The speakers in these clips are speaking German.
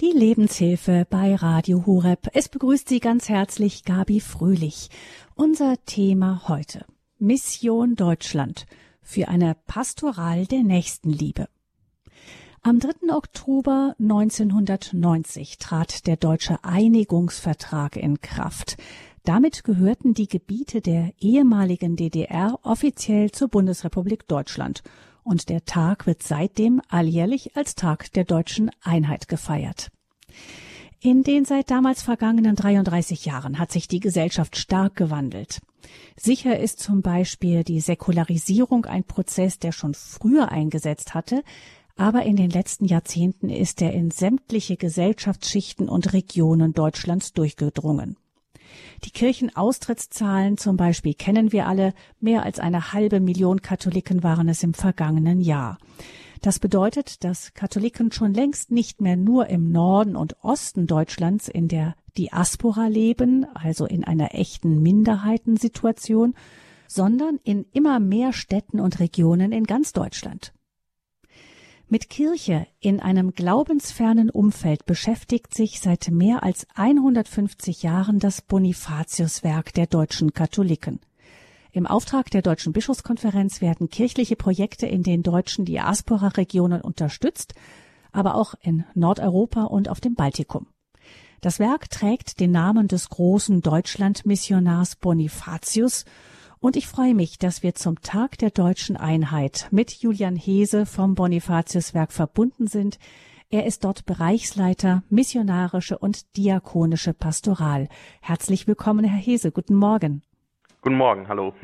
Die Lebenshilfe bei Radio Hureb. Es begrüßt Sie ganz herzlich Gabi Fröhlich. Unser Thema heute. Mission Deutschland für eine Pastoral der Nächstenliebe. Am 3. Oktober 1990 trat der Deutsche Einigungsvertrag in Kraft. Damit gehörten die Gebiete der ehemaligen DDR offiziell zur Bundesrepublik Deutschland und der Tag wird seitdem alljährlich als Tag der deutschen Einheit gefeiert. In den seit damals vergangenen 33 Jahren hat sich die Gesellschaft stark gewandelt. Sicher ist zum Beispiel die Säkularisierung ein Prozess, der schon früher eingesetzt hatte, aber in den letzten Jahrzehnten ist er in sämtliche Gesellschaftsschichten und Regionen Deutschlands durchgedrungen. Die Kirchenaustrittszahlen zum Beispiel kennen wir alle. Mehr als eine halbe Million Katholiken waren es im vergangenen Jahr. Das bedeutet, dass Katholiken schon längst nicht mehr nur im Norden und Osten Deutschlands in der Diaspora leben, also in einer echten Minderheitensituation, sondern in immer mehr Städten und Regionen in ganz Deutschland. Mit Kirche in einem glaubensfernen Umfeld beschäftigt sich seit mehr als 150 Jahren das Bonifatiuswerk der deutschen Katholiken. Im Auftrag der Deutschen Bischofskonferenz werden kirchliche Projekte in den deutschen Diaspora-Regionen unterstützt, aber auch in Nordeuropa und auf dem Baltikum. Das Werk trägt den Namen des großen Deutschland-Missionars Bonifatius und ich freue mich, dass wir zum Tag der deutschen Einheit mit Julian Hese vom Bonifatiuswerk verbunden sind. Er ist dort Bereichsleiter missionarische und diakonische Pastoral. Herzlich willkommen, Herr Hese. Guten Morgen. Guten Morgen, hallo.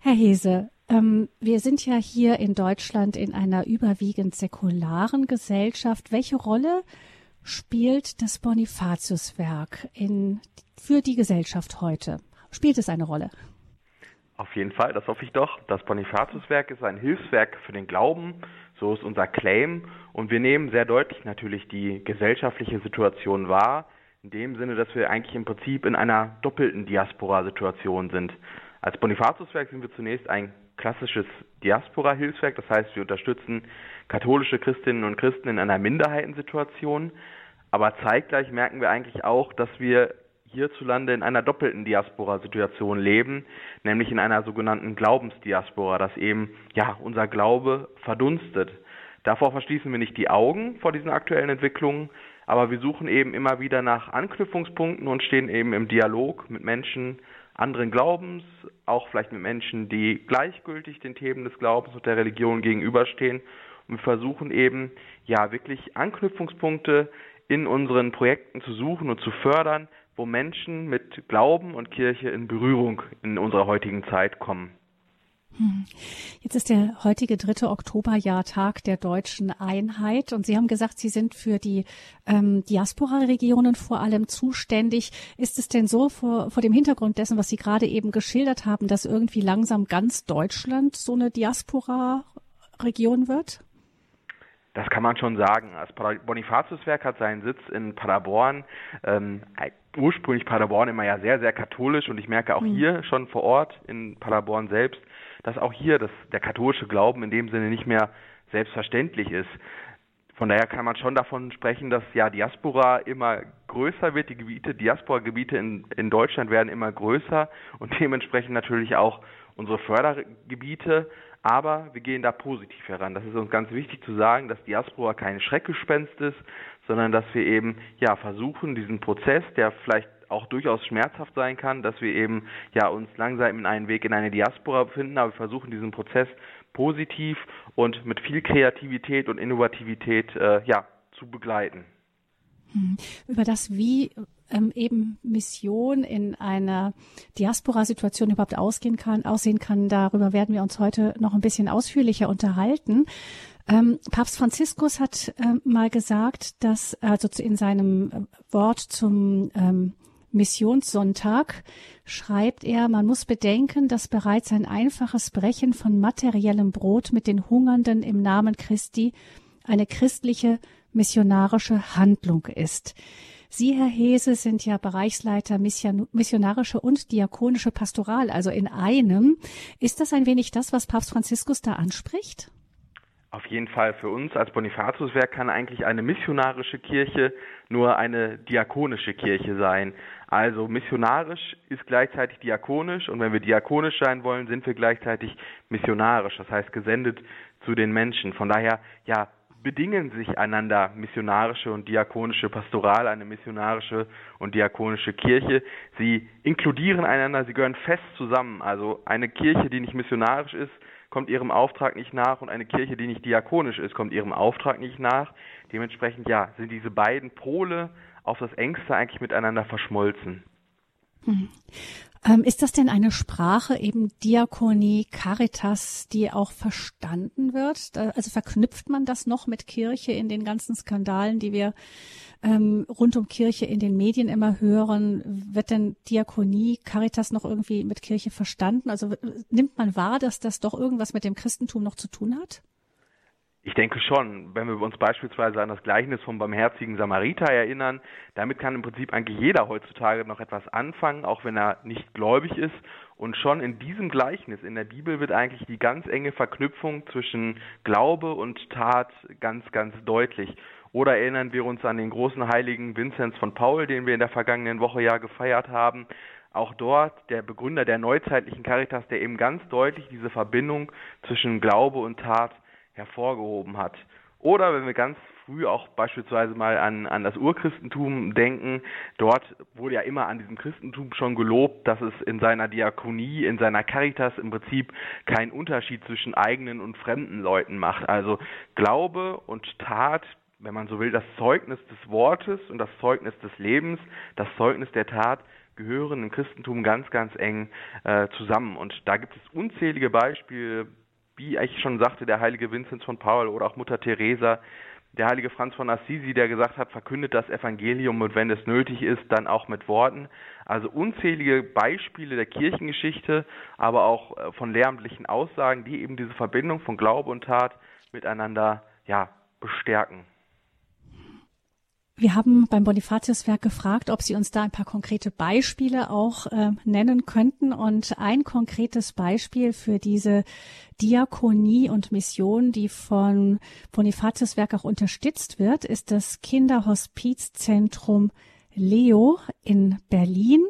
Herr Hese, ähm, wir sind ja hier in Deutschland in einer überwiegend säkularen Gesellschaft. Welche Rolle spielt das Bonifatiuswerk in, für die Gesellschaft heute? Spielt es eine Rolle? Auf jeden Fall, das hoffe ich doch. Das Bonifatiuswerk ist ein Hilfswerk für den Glauben, so ist unser Claim. Und wir nehmen sehr deutlich natürlich die gesellschaftliche Situation wahr, in dem Sinne, dass wir eigentlich im Prinzip in einer doppelten Diaspora-Situation sind. Als Bonifatiuswerk sind wir zunächst ein klassisches Diaspora-Hilfswerk, das heißt, wir unterstützen katholische Christinnen und Christen in einer Minderheitensituation. Aber zeitgleich merken wir eigentlich auch, dass wir hierzulande in einer doppelten Diaspora-Situation leben, nämlich in einer sogenannten Glaubensdiaspora, dass eben ja unser Glaube verdunstet. Davor verschließen wir nicht die Augen vor diesen aktuellen Entwicklungen, aber wir suchen eben immer wieder nach Anknüpfungspunkten und stehen eben im Dialog mit Menschen anderen Glaubens, auch vielleicht mit Menschen, die gleichgültig den Themen des Glaubens und der Religion gegenüberstehen. Und wir versuchen eben ja wirklich Anknüpfungspunkte in unseren Projekten zu suchen und zu fördern, wo Menschen mit Glauben und Kirche in Berührung in unserer heutigen Zeit kommen. Hm. Jetzt ist der heutige 3. Oktoberjahr Tag der deutschen Einheit und Sie haben gesagt, Sie sind für die ähm, Diaspora-Regionen vor allem zuständig. Ist es denn so vor, vor dem Hintergrund dessen, was Sie gerade eben geschildert haben, dass irgendwie langsam ganz Deutschland so eine Diaspora-Region wird? Das kann man schon sagen. Das Bonifatiuswerk hat seinen Sitz in Paderborn. Ähm, ursprünglich Paderborn immer ja sehr, sehr katholisch und ich merke auch mhm. hier schon vor Ort in Paderborn selbst, dass auch hier das, der katholische Glauben in dem Sinne nicht mehr selbstverständlich ist. Von daher kann man schon davon sprechen, dass ja Diaspora immer größer wird, die Gebiete, Diaspora-Gebiete in, in Deutschland werden immer größer und dementsprechend natürlich auch unsere Fördergebiete, aber wir gehen da positiv heran. Das ist uns ganz wichtig zu sagen, dass Diaspora kein Schreckgespenst ist, sondern dass wir eben ja versuchen, diesen Prozess, der vielleicht auch durchaus schmerzhaft sein kann, dass wir eben ja uns langsam in einen Weg in eine Diaspora befinden, aber wir versuchen diesen Prozess positiv und mit viel Kreativität und Innovativität äh, ja zu begleiten. Hm. Über das, wie ähm, eben Mission in einer Diaspora-Situation überhaupt ausgehen kann, aussehen kann, darüber werden wir uns heute noch ein bisschen ausführlicher unterhalten. Ähm, Papst Franziskus hat ähm, mal gesagt, dass also in seinem äh, Wort zum ähm, Missionssonntag schreibt er, man muss bedenken, dass bereits ein einfaches Brechen von materiellem Brot mit den Hungernden im Namen Christi eine christliche missionarische Handlung ist. Sie, Herr Hese, sind ja Bereichsleiter missionarische und diakonische Pastoral, also in einem. Ist das ein wenig das, was Papst Franziskus da anspricht? Auf jeden Fall. Für uns als Bonifatiuswerk kann eigentlich eine missionarische Kirche nur eine diakonische Kirche sein. Also missionarisch ist gleichzeitig diakonisch und wenn wir diakonisch sein wollen, sind wir gleichzeitig missionarisch, das heißt gesendet zu den Menschen. Von daher, ja, bedingen sich einander missionarische und diakonische Pastoral, eine missionarische und diakonische Kirche. Sie inkludieren einander, sie gehören fest zusammen. Also eine Kirche, die nicht missionarisch ist, kommt ihrem Auftrag nicht nach und eine Kirche, die nicht diakonisch ist, kommt ihrem Auftrag nicht nach. Dementsprechend, ja, sind diese beiden Pole auf das engste eigentlich miteinander verschmolzen. Hm. Ähm, ist das denn eine Sprache, eben Diakonie, Caritas, die auch verstanden wird? Also verknüpft man das noch mit Kirche in den ganzen Skandalen, die wir ähm, rund um Kirche in den Medien immer hören? Wird denn Diakonie, Caritas noch irgendwie mit Kirche verstanden? Also nimmt man wahr, dass das doch irgendwas mit dem Christentum noch zu tun hat? Ich denke schon, wenn wir uns beispielsweise an das Gleichnis vom barmherzigen Samariter erinnern, damit kann im Prinzip eigentlich jeder heutzutage noch etwas anfangen, auch wenn er nicht gläubig ist. Und schon in diesem Gleichnis in der Bibel wird eigentlich die ganz enge Verknüpfung zwischen Glaube und Tat ganz, ganz deutlich. Oder erinnern wir uns an den großen heiligen Vinzenz von Paul, den wir in der vergangenen Woche ja gefeiert haben. Auch dort der Begründer der neuzeitlichen Caritas, der eben ganz deutlich diese Verbindung zwischen Glaube und Tat hervorgehoben hat. Oder wenn wir ganz früh auch beispielsweise mal an, an das Urchristentum denken, dort wurde ja immer an diesem Christentum schon gelobt, dass es in seiner Diakonie, in seiner Caritas im Prinzip keinen Unterschied zwischen eigenen und fremden Leuten macht. Also Glaube und Tat, wenn man so will, das Zeugnis des Wortes und das Zeugnis des Lebens, das Zeugnis der Tat, gehören im Christentum ganz, ganz eng äh, zusammen. Und da gibt es unzählige Beispiele, wie ich schon sagte, der heilige Vinzenz von Paul oder auch Mutter Teresa, der heilige Franz von Assisi, der gesagt hat, verkündet das Evangelium und wenn es nötig ist, dann auch mit Worten. Also unzählige Beispiele der Kirchengeschichte, aber auch äh, von lehramtlichen Aussagen, die eben diese Verbindung von Glaube und Tat miteinander ja, bestärken. Wir haben beim Bonifatiuswerk gefragt, ob Sie uns da ein paar konkrete Beispiele auch äh, nennen könnten. Und ein konkretes Beispiel für diese Diakonie und Mission, die von Bonifatiuswerk auch unterstützt wird, ist das Kinderhospizzentrum Leo in Berlin.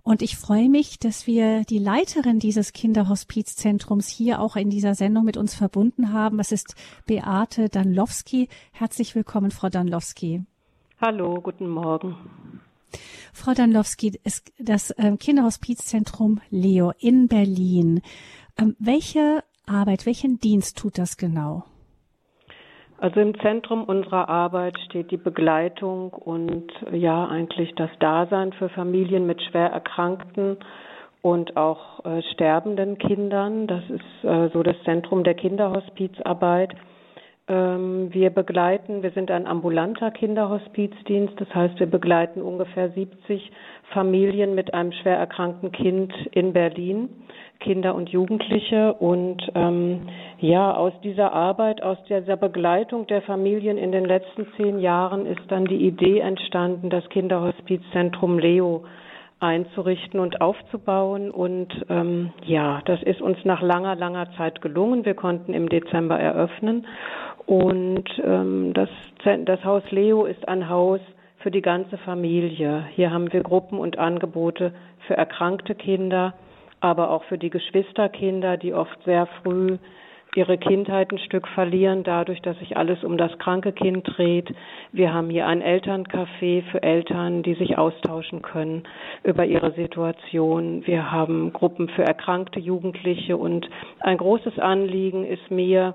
Und ich freue mich, dass wir die Leiterin dieses Kinderhospizzentrums hier auch in dieser Sendung mit uns verbunden haben. Das ist Beate Danlowski. Herzlich willkommen, Frau Danlowski. Hallo, guten Morgen. Frau Danlowski, das ähm, Kinderhospizzentrum Leo in Berlin. Ähm, welche Arbeit, welchen Dienst tut das genau? Also im Zentrum unserer Arbeit steht die Begleitung und ja eigentlich das Dasein für Familien mit schwer erkrankten und auch äh, sterbenden Kindern. Das ist äh, so das Zentrum der Kinderhospizarbeit. Ähm, wir begleiten, wir sind ein ambulanter Kinderhospizdienst, das heißt, wir begleiten ungefähr 70 Familien mit einem schwer erkrankten Kind in Berlin, Kinder und Jugendliche. Und ähm, ja, aus dieser Arbeit, aus dieser Begleitung der Familien in den letzten zehn Jahren ist dann die Idee entstanden, das Kinderhospizzentrum Leo einzurichten und aufzubauen. Und ähm, ja, das ist uns nach langer, langer Zeit gelungen. Wir konnten im Dezember eröffnen. Und ähm, das, das Haus Leo ist ein Haus für die ganze Familie. Hier haben wir Gruppen und Angebote für erkrankte Kinder, aber auch für die Geschwisterkinder, die oft sehr früh ihre Kindheit ein Stück verlieren, dadurch, dass sich alles um das kranke Kind dreht. Wir haben hier ein Elterncafé für Eltern, die sich austauschen können über ihre Situation. Wir haben Gruppen für erkrankte Jugendliche und ein großes Anliegen ist mir,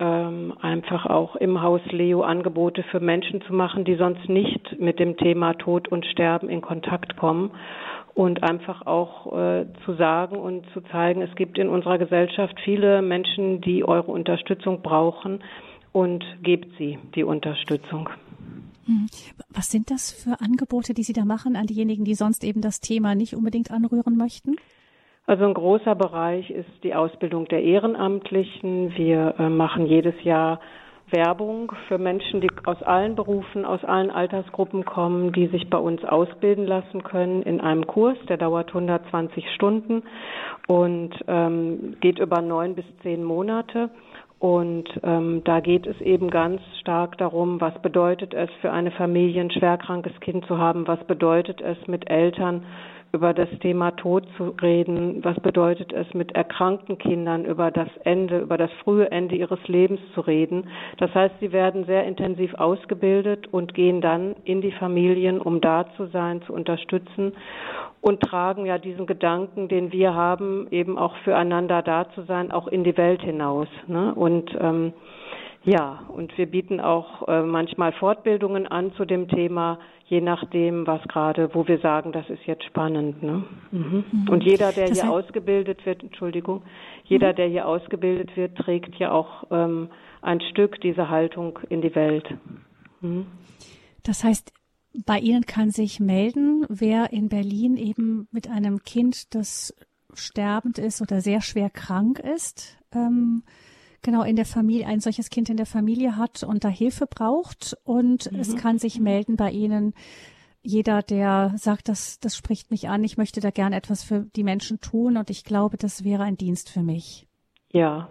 ähm, einfach auch im Haus Leo Angebote für Menschen zu machen, die sonst nicht mit dem Thema Tod und Sterben in Kontakt kommen und einfach auch äh, zu sagen und zu zeigen, es gibt in unserer Gesellschaft viele Menschen, die eure Unterstützung brauchen und gebt sie die Unterstützung. Hm. Was sind das für Angebote, die Sie da machen an diejenigen, die sonst eben das Thema nicht unbedingt anrühren möchten? Also ein großer Bereich ist die Ausbildung der Ehrenamtlichen. Wir äh, machen jedes Jahr Werbung für Menschen, die aus allen Berufen, aus allen Altersgruppen kommen, die sich bei uns ausbilden lassen können in einem Kurs, der dauert 120 Stunden und ähm, geht über neun bis zehn Monate. Und ähm, da geht es eben ganz stark darum, was bedeutet es für eine Familie, ein schwerkrankes Kind zu haben, was bedeutet es mit Eltern über das Thema Tod zu reden, was bedeutet es mit erkrankten Kindern über das Ende, über das frühe Ende ihres Lebens zu reden. Das heißt, sie werden sehr intensiv ausgebildet und gehen dann in die Familien, um da zu sein, zu unterstützen und tragen ja diesen Gedanken, den wir haben, eben auch füreinander da zu sein, auch in die Welt hinaus. Ne? Und ähm, ja, und wir bieten auch äh, manchmal Fortbildungen an zu dem Thema, je nachdem, was gerade, wo wir sagen, das ist jetzt spannend. Ne? Mhm. Mhm. Und jeder, der das hier ausgebildet wird, Entschuldigung, jeder, mhm. der hier ausgebildet wird, trägt ja auch ähm, ein Stück dieser Haltung in die Welt. Mhm. Das heißt, bei Ihnen kann sich melden, wer in Berlin eben mit einem Kind, das sterbend ist oder sehr schwer krank ist, ähm, genau in der Familie, ein solches Kind in der Familie hat und da Hilfe braucht und mhm. es kann sich melden bei Ihnen. Jeder, der sagt, das, das spricht mich an, ich möchte da gern etwas für die Menschen tun und ich glaube, das wäre ein Dienst für mich. Ja,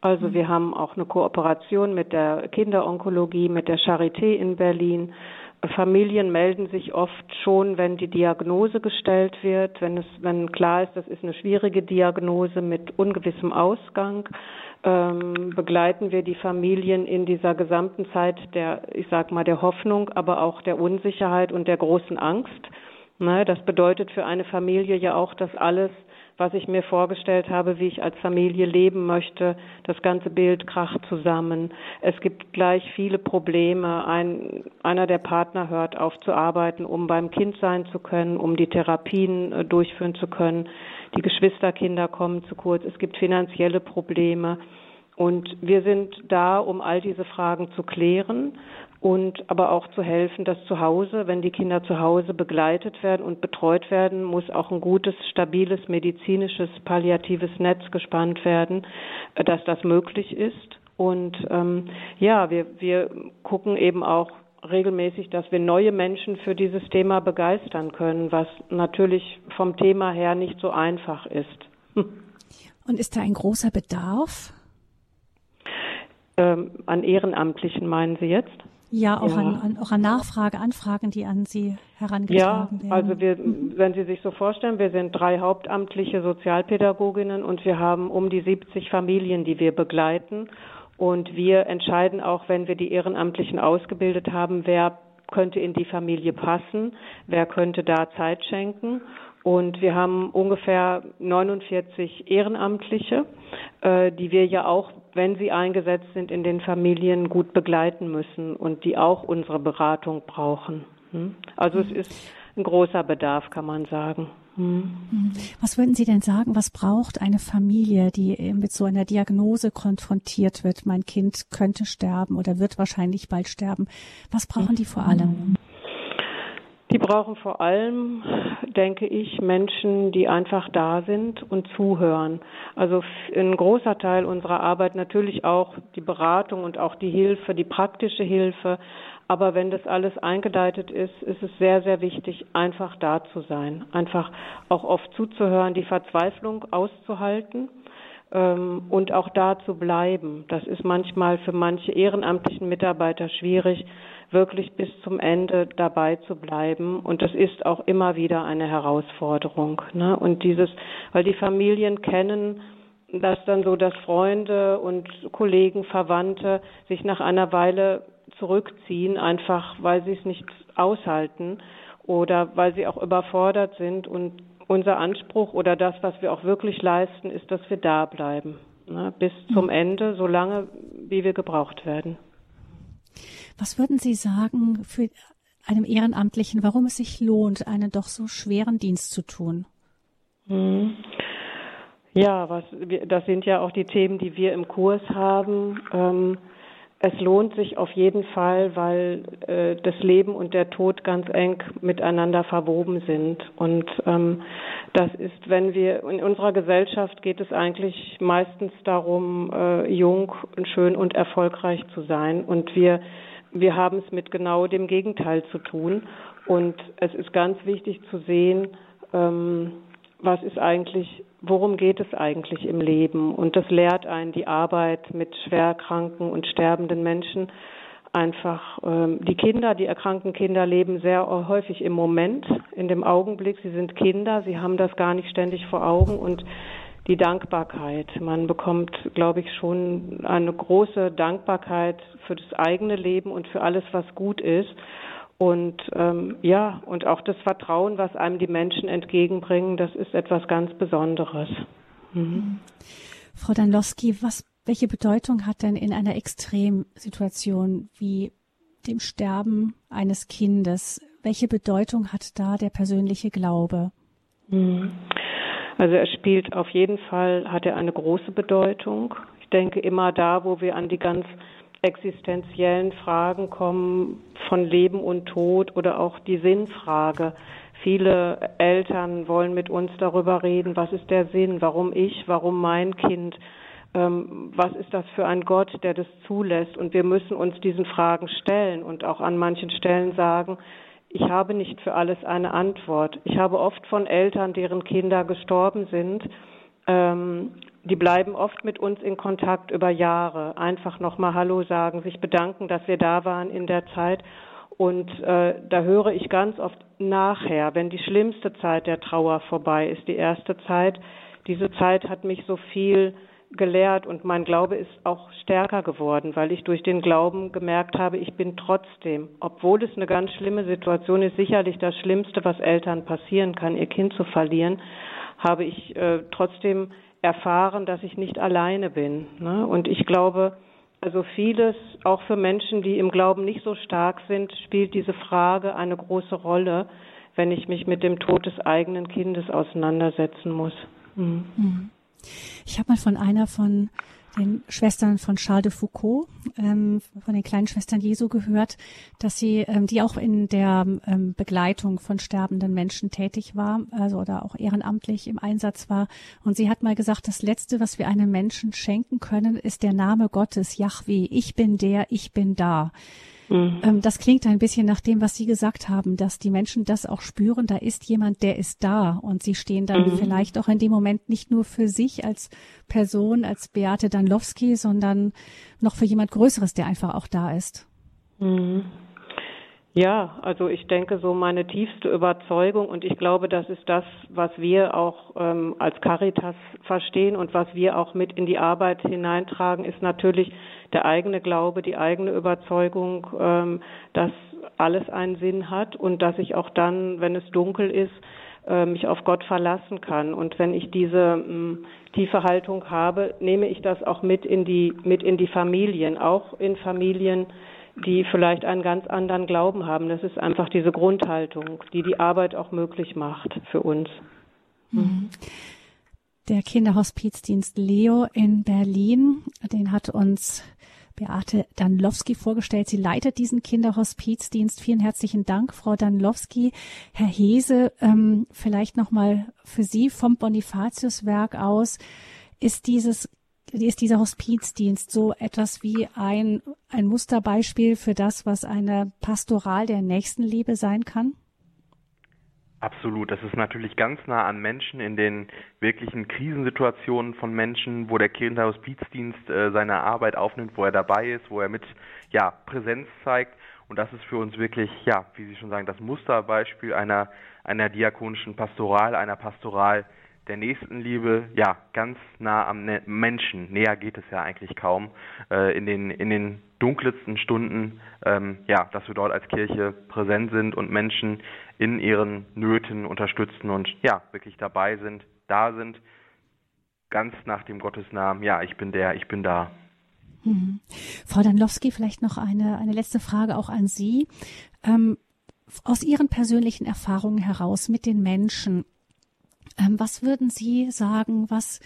also mhm. wir haben auch eine Kooperation mit der Kinderonkologie, mit der Charité in Berlin. Familien melden sich oft schon, wenn die Diagnose gestellt wird, wenn es, wenn klar ist, das ist eine schwierige Diagnose mit ungewissem Ausgang ähm, begleiten wir die Familien in dieser gesamten Zeit der, ich sag mal, der Hoffnung, aber auch der Unsicherheit und der großen Angst. Ne, das bedeutet für eine Familie ja auch, dass alles, was ich mir vorgestellt habe, wie ich als Familie leben möchte, das ganze Bild kracht zusammen. Es gibt gleich viele Probleme. Ein, einer der Partner hört auf zu arbeiten, um beim Kind sein zu können, um die Therapien äh, durchführen zu können. Die Geschwisterkinder kommen zu kurz. Es gibt finanzielle Probleme. Und wir sind da, um all diese Fragen zu klären und aber auch zu helfen, dass zu Hause, wenn die Kinder zu Hause begleitet werden und betreut werden, muss auch ein gutes, stabiles medizinisches, palliatives Netz gespannt werden, dass das möglich ist. Und ähm, ja, wir, wir gucken eben auch regelmäßig, dass wir neue Menschen für dieses Thema begeistern können, was natürlich vom Thema her nicht so einfach ist. Und ist da ein großer Bedarf? Ähm, an Ehrenamtlichen meinen Sie jetzt? Ja, auch, ja. An, an, auch an Nachfrage, Anfragen, die an Sie herangetragen ja, werden. Ja, also wir, wenn Sie sich so vorstellen, wir sind drei hauptamtliche Sozialpädagoginnen und wir haben um die 70 Familien, die wir begleiten. Und wir entscheiden auch, wenn wir die Ehrenamtlichen ausgebildet haben, wer könnte in die Familie passen, wer könnte da Zeit schenken. Und wir haben ungefähr 49 Ehrenamtliche, die wir ja auch, wenn sie eingesetzt sind, in den Familien gut begleiten müssen und die auch unsere Beratung brauchen. Hm? Also es ist ein großer Bedarf, kann man sagen. Hm. Was würden Sie denn sagen, was braucht eine Familie, die mit so einer Diagnose konfrontiert wird? Mein Kind könnte sterben oder wird wahrscheinlich bald sterben. Was brauchen die vor allem? Die brauchen vor allem, denke ich, Menschen, die einfach da sind und zuhören. Also ein großer Teil unserer Arbeit natürlich auch die Beratung und auch die Hilfe, die praktische Hilfe, aber wenn das alles eingedeitet ist, ist es sehr, sehr wichtig, einfach da zu sein, einfach auch oft zuzuhören, die Verzweiflung auszuhalten ähm, und auch da zu bleiben. Das ist manchmal für manche ehrenamtlichen Mitarbeiter schwierig, wirklich bis zum Ende dabei zu bleiben. Und das ist auch immer wieder eine Herausforderung. Ne? Und dieses, weil die Familien kennen, dass dann so, dass Freunde und Kollegen, Verwandte sich nach einer Weile zurückziehen, einfach weil sie es nicht aushalten oder weil sie auch überfordert sind. Und unser Anspruch oder das, was wir auch wirklich leisten, ist, dass wir da bleiben. Ne, bis zum Ende, so lange, wie wir gebraucht werden. Was würden Sie sagen für einem Ehrenamtlichen, warum es sich lohnt, einen doch so schweren Dienst zu tun? Hm. Ja, was, das sind ja auch die Themen, die wir im Kurs haben. Ähm, es lohnt sich auf jeden Fall, weil äh, das Leben und der Tod ganz eng miteinander verwoben sind. Und ähm, das ist, wenn wir in unserer Gesellschaft geht es eigentlich meistens darum, äh, jung und schön und erfolgreich zu sein. Und wir wir haben es mit genau dem Gegenteil zu tun. Und es ist ganz wichtig zu sehen, ähm, was ist eigentlich, worum geht es eigentlich im Leben? Und das lehrt einen die Arbeit mit schwerkranken und sterbenden Menschen einfach. Ähm, die Kinder, die erkrankten Kinder leben sehr häufig im Moment, in dem Augenblick. Sie sind Kinder, sie haben das gar nicht ständig vor Augen und die Dankbarkeit. Man bekommt, glaube ich, schon eine große Dankbarkeit für das eigene Leben und für alles, was gut ist. Und ähm, ja, und auch das Vertrauen, was einem die Menschen entgegenbringen, das ist etwas ganz Besonderes. Mhm. Frau Danlowski, was, welche Bedeutung hat denn in einer Extremsituation wie dem Sterben eines Kindes, welche Bedeutung hat da der persönliche Glaube? Mhm. Also er spielt auf jeden Fall, hat er eine große Bedeutung. Ich denke immer da, wo wir an die ganz existenziellen Fragen kommen von Leben und Tod oder auch die Sinnfrage. Viele Eltern wollen mit uns darüber reden, was ist der Sinn, warum ich, warum mein Kind, ähm, was ist das für ein Gott, der das zulässt. Und wir müssen uns diesen Fragen stellen und auch an manchen Stellen sagen, ich habe nicht für alles eine Antwort. Ich habe oft von Eltern, deren Kinder gestorben sind, ähm, die bleiben oft mit uns in Kontakt über Jahre. Einfach nochmal Hallo sagen, sich bedanken, dass wir da waren in der Zeit. Und äh, da höre ich ganz oft nachher, wenn die schlimmste Zeit der Trauer vorbei ist, die erste Zeit, diese Zeit hat mich so viel gelehrt und mein Glaube ist auch stärker geworden, weil ich durch den Glauben gemerkt habe, ich bin trotzdem, obwohl es eine ganz schlimme Situation ist, sicherlich das Schlimmste, was Eltern passieren kann, ihr Kind zu verlieren, habe ich äh, trotzdem erfahren, dass ich nicht alleine bin. Ne? Und ich glaube, also vieles, auch für Menschen, die im Glauben nicht so stark sind, spielt diese Frage eine große Rolle, wenn ich mich mit dem Tod des eigenen Kindes auseinandersetzen muss. Mhm. mhm. Ich habe mal von einer von den Schwestern von Charles de Foucault, ähm, von den kleinen Schwestern Jesu gehört, dass sie, ähm, die auch in der ähm, Begleitung von sterbenden Menschen tätig war, also oder auch ehrenamtlich im Einsatz war. Und sie hat mal gesagt, das Letzte, was wir einem Menschen schenken können, ist der Name Gottes, Yahweh. Ich bin der, ich bin da. Mhm. Ähm, das klingt ein bisschen nach dem, was Sie gesagt haben, dass die Menschen das auch spüren, da ist jemand, der ist da und sie stehen dann mhm. vielleicht auch in dem Moment nicht nur für sich als Person, als Beate Danlowski, sondern noch für jemand Größeres, der einfach auch da ist. Mhm. Ja, also ich denke, so meine tiefste Überzeugung und ich glaube, das ist das, was wir auch ähm, als Caritas verstehen und was wir auch mit in die Arbeit hineintragen, ist natürlich der eigene Glaube, die eigene Überzeugung, ähm, dass alles einen Sinn hat und dass ich auch dann, wenn es dunkel ist, äh, mich auf Gott verlassen kann. Und wenn ich diese ähm, tiefe Haltung habe, nehme ich das auch mit in die mit in die Familien, auch in Familien die vielleicht einen ganz anderen Glauben haben. Das ist einfach diese Grundhaltung, die die Arbeit auch möglich macht für uns. Mhm. Der Kinderhospizdienst Leo in Berlin, den hat uns Beate Danlowski vorgestellt. Sie leitet diesen Kinderhospizdienst. Vielen herzlichen Dank, Frau Danlowski. Herr Hese, ähm, vielleicht nochmal für Sie vom Bonifatiuswerk aus. Ist dieses ist dieser Hospizdienst so etwas wie ein, ein Musterbeispiel für das, was eine Pastoral der Nächstenliebe sein kann? Absolut. Das ist natürlich ganz nah an Menschen in den wirklichen Krisensituationen von Menschen, wo der Kinderhospizdienst äh, seine Arbeit aufnimmt, wo er dabei ist, wo er mit ja, Präsenz zeigt. Und das ist für uns wirklich, ja, wie Sie schon sagen, das Musterbeispiel einer, einer diakonischen Pastoral, einer Pastoral, der Nächstenliebe ja ganz nah am ne-, Menschen. Näher geht es ja eigentlich kaum äh, in den in den dunkelsten Stunden, ähm, ja, dass wir dort als Kirche präsent sind und Menschen in ihren Nöten unterstützen und ja wirklich dabei sind, da sind, ganz nach dem Gottesnamen. Ja, ich bin der, ich bin da. Mhm. Frau Danlowski, vielleicht noch eine eine letzte Frage auch an Sie. Ähm, aus Ihren persönlichen Erfahrungen heraus mit den Menschen, was würden Sie sagen, was,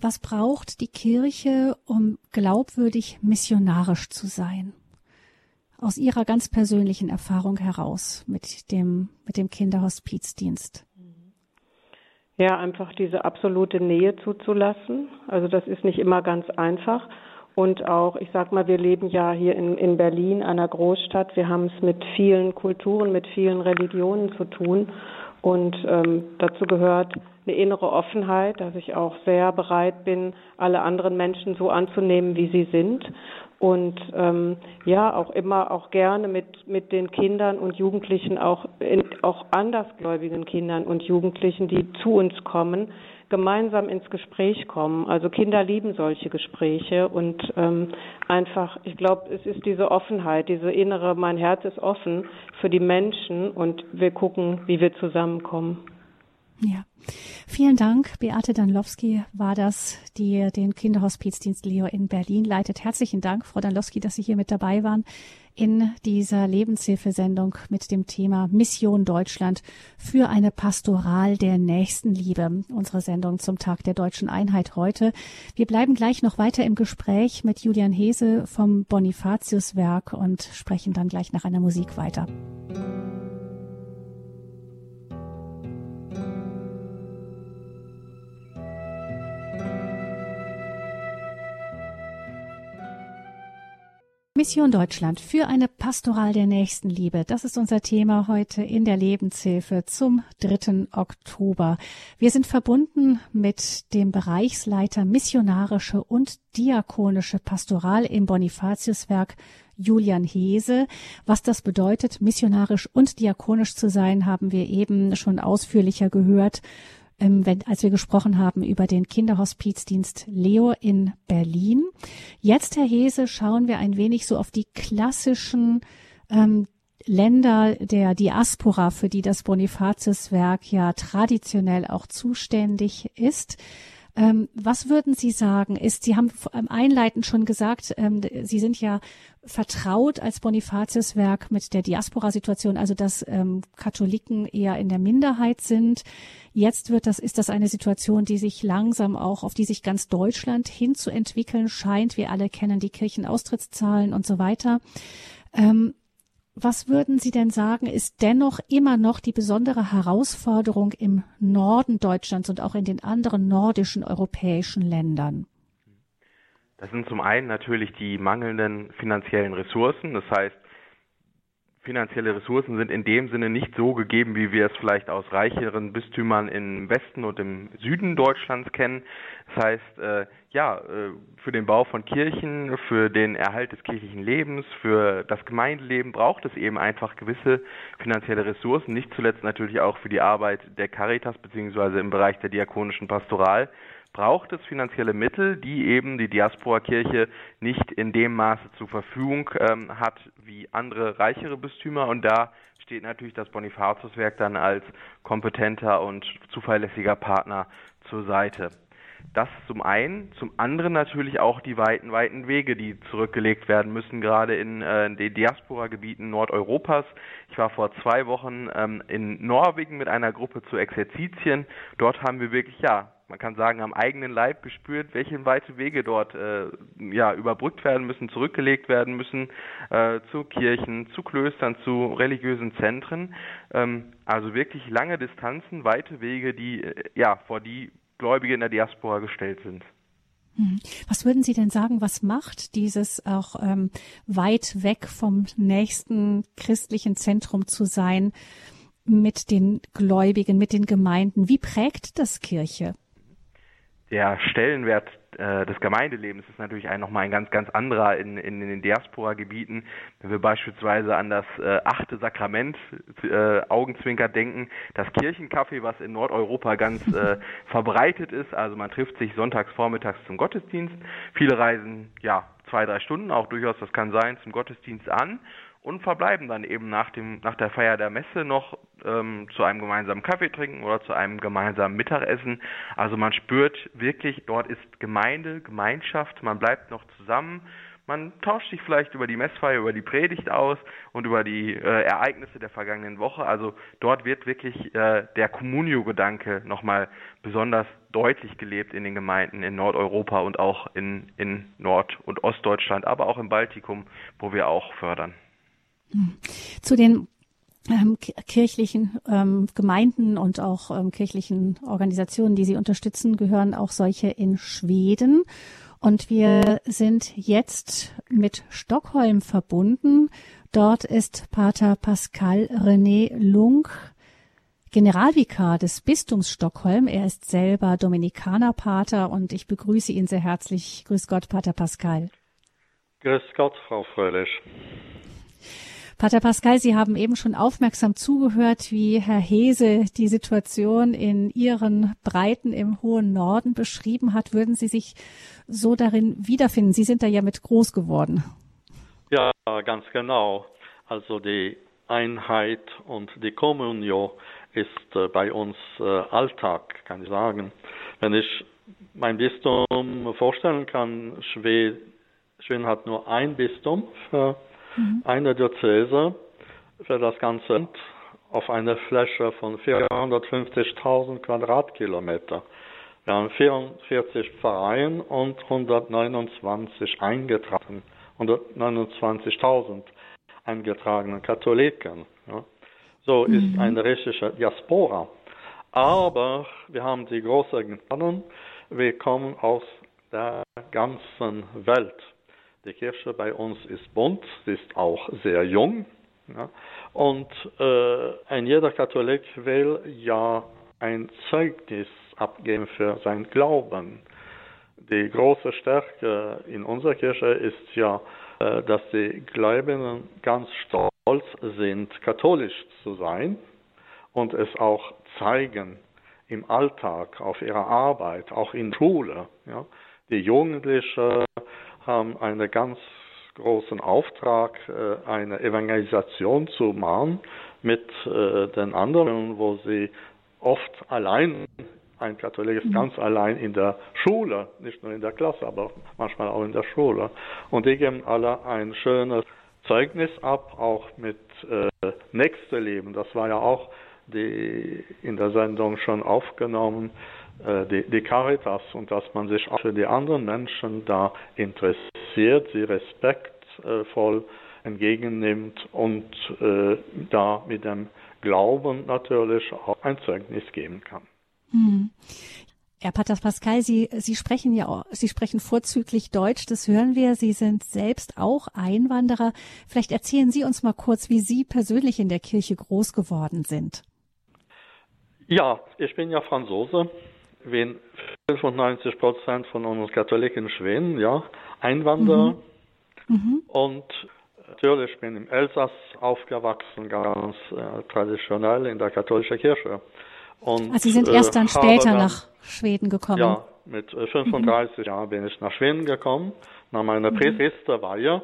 was braucht die Kirche, um glaubwürdig missionarisch zu sein? Aus Ihrer ganz persönlichen Erfahrung heraus mit dem, mit dem Kinderhospizdienst. Ja, einfach diese absolute Nähe zuzulassen. Also das ist nicht immer ganz einfach. Und auch, ich sag mal, wir leben ja hier in, in Berlin, einer Großstadt. Wir haben es mit vielen Kulturen, mit vielen Religionen zu tun. Und ähm, dazu gehört eine innere Offenheit, dass ich auch sehr bereit bin, alle anderen Menschen so anzunehmen, wie sie sind. Und ähm, ja, auch immer auch gerne mit, mit den Kindern und Jugendlichen, auch, in, auch andersgläubigen Kindern und Jugendlichen, die zu uns kommen, gemeinsam ins Gespräch kommen. Also Kinder lieben solche Gespräche und ähm, einfach, ich glaube, es ist diese Offenheit, diese innere, mein Herz ist offen für die Menschen und wir gucken, wie wir zusammenkommen. Ja. Vielen Dank. Beate Danlowski war das, die den Kinderhospizdienst Leo in Berlin leitet. Herzlichen Dank, Frau Danlowski, dass Sie hier mit dabei waren in dieser Lebenshilfesendung mit dem Thema Mission Deutschland für eine Pastoral der Nächstenliebe. Unsere Sendung zum Tag der deutschen Einheit heute. Wir bleiben gleich noch weiter im Gespräch mit Julian Hese vom Bonifatiuswerk und sprechen dann gleich nach einer Musik weiter. Mission Deutschland für eine Pastoral der Nächstenliebe. Das ist unser Thema heute in der Lebenshilfe zum 3. Oktober. Wir sind verbunden mit dem Bereichsleiter missionarische und diakonische Pastoral im Bonifatiuswerk Julian Hese. Was das bedeutet, missionarisch und diakonisch zu sein, haben wir eben schon ausführlicher gehört ähm, wenn, als wir gesprochen haben über den Kinderhospizdienst Leo in Berlin. Jetzt, Herr Hese, schauen wir ein wenig so auf die klassischen ähm, Länder der Diaspora, für die das Bonifatiuswerk ja traditionell auch zuständig ist. Ähm, was würden Sie sagen? Ist, Sie haben einleitend schon gesagt, ähm, Sie sind ja vertraut als Bonifatiuswerk mit der Diaspora-Situation, also dass ähm, Katholiken eher in der Minderheit sind. Jetzt wird das, ist das eine Situation, die sich langsam auch, auf die sich ganz Deutschland hinzuentwickeln scheint. Wir alle kennen die Kirchenaustrittszahlen und so weiter. Ähm, was würden Sie denn sagen, ist dennoch immer noch die besondere Herausforderung im Norden Deutschlands und auch in den anderen nordischen europäischen Ländern? Das sind zum einen natürlich die mangelnden finanziellen Ressourcen. Das heißt, finanzielle Ressourcen sind in dem Sinne nicht so gegeben, wie wir es vielleicht aus reicheren Bistümern im Westen und im Süden Deutschlands kennen. Das heißt, äh, ja, äh, für den Bau von Kirchen, für den Erhalt des kirchlichen Lebens, für das Gemeindeleben braucht es eben einfach gewisse finanzielle Ressourcen, nicht zuletzt natürlich auch für die Arbeit der Caritas beziehungsweise im Bereich der diakonischen Pastoral braucht es finanzielle Mittel, die eben die Diaspora-Kirche nicht in dem Maße zur Verfügung ähm, hat wie andere reichere Bistümer. Und da steht natürlich das Bonifatiuswerk dann als kompetenter und zuverlässiger Partner zur Seite. Das zum einen, zum anderen natürlich auch die weiten, weiten Wege, die zurückgelegt werden müssen, gerade in äh, den Diaspora-Gebieten Nordeuropas. Ich war vor zwei Wochen ähm, in Norwegen mit einer Gruppe zu Exerzitien. Dort haben wir wirklich, ja, man kann sagen, am eigenen Leib gespürt, welche weite Wege dort äh, ja, überbrückt werden müssen, zurückgelegt werden müssen äh, zu Kirchen, zu Klöstern, zu religiösen Zentren. Ähm, also wirklich lange Distanzen, weite Wege, die äh, ja vor die Gläubige in der Diaspora gestellt sind. Hm. Was würden Sie denn sagen, was macht dieses auch ähm, weit weg vom nächsten christlichen Zentrum zu sein mit den Gläubigen, mit den Gemeinden? Wie prägt das Kirche? Der Stellenwert äh, des Gemeindelebens ist natürlich ein, nochmal ein ganz, ganz anderer in, in, in den Diaspora-Gebieten. Wenn wir beispielsweise an das äh, achte Sakrament äh, Augenzwinker denken, das Kirchencafé, was in Nordeuropa ganz äh, verbreitet ist, also man trifft sich sonntags vormittags zum Gottesdienst. Viele reisen ja zwei, drei Stunden, auch durchaus, das kann sein, zum Gottesdienst an und verbleiben dann eben nach, dem, nach der Feier der Messe noch ähm, zu einem gemeinsamen Kaffee trinken oder zu einem gemeinsamen Mittagessen. Also man spürt wirklich, dort ist Gemeinde, Gemeinschaft, man bleibt noch zusammen. Man tauscht sich vielleicht über die Messfeier, über die Predigt aus und über die äh, Ereignisse der vergangenen Woche. Also dort wird wirklich äh, der Communio-Gedanke nochmal besonders deutlich gelebt in den Gemeinden in Nordeuropa und auch in, in Nord- und Ostdeutschland, aber auch im Baltikum, wo wir auch fördern. Zu den ähm, kirchlichen ähm, Gemeinden und auch ähm, kirchlichen Organisationen, die sie unterstützen, gehören auch solche in Schweden. Und wir sind jetzt mit Stockholm verbunden. Dort ist Pater Pascal René Lung Generalvikar des Bistums Stockholm. Er ist selber Dominikanerpater und ich begrüße ihn sehr herzlich. Grüß Gott, Pater Pascal. Grüß Gott, Frau Fröhlich. Pater Pascal, Sie haben eben schon aufmerksam zugehört, wie Herr Hese die Situation in Ihren Breiten im hohen Norden beschrieben hat. Würden Sie sich so darin wiederfinden? Sie sind da ja mit groß geworden. Ja, ganz genau. Also die Einheit und die Kommunion ist äh, bei uns äh, Alltag, kann ich sagen. Wenn ich mein Bistum vorstellen kann, Schweden, Schweden hat nur ein Bistum für mhm. eine Diözese für das ganze Land auf einer Fläche von 450.000 Quadratkilometer. Wir haben 44 Vereine und 129 eingetragen, 129.000 eingetragene Katholiken. Ja. So mhm. ist eine richtige Diaspora. Aber wir haben die großen Gnade, wir kommen aus der ganzen Welt. Die Kirche bei uns ist bunt, sie ist auch sehr jung. Ja, und äh, ein jeder Katholik will ja ein Zeugnis abgeben für sein Glauben. Die große Stärke in unserer Kirche ist ja, äh, dass die Gläubigen ganz stolz sind, katholisch zu sein und es auch zeigen im Alltag, auf ihrer Arbeit, auch in Schule. Ja. Die Jugendlichen haben einen ganz großen Auftrag, äh, eine Evangelisation zu machen mit äh, den anderen, wo sie oft allein, ein Katholik ist mhm. ganz allein in der Schule, nicht nur in der Klasse, aber manchmal auch in der Schule. Und die geben alle ein schönes Zeugnis ab, auch mit äh, Nächste Leben. Das war ja auch die in der Sendung schon aufgenommen. Äh, die, die Caritas und dass man sich auch für die anderen Menschen da interessiert, sie respektvoll entgegennimmt und äh, da mit dem Glauben natürlich auch ein Zeugnis geben kann. Hm. Herr Pater Pascal, Sie, Sie sprechen ja, auch, Sie sprechen vorzüglich Deutsch, das hören wir. Sie sind selbst auch Einwanderer. Vielleicht erzählen Sie uns mal kurz, wie Sie persönlich in der Kirche groß geworden sind. Ja, ich bin ja Franzose, wenn 95 Prozent von uns Katholiken in Schweden, ja, Einwanderer. Mhm. Mhm. Und natürlich bin ich im Elsass aufgewachsen, ganz äh, traditionell in der katholischen Kirche. Und, also Sie sind erst dann äh, später dann, nach Schweden gekommen? Ja, mit 35 mhm. Jahren bin ich nach Schweden gekommen, nach meiner mhm. Priesterweihe.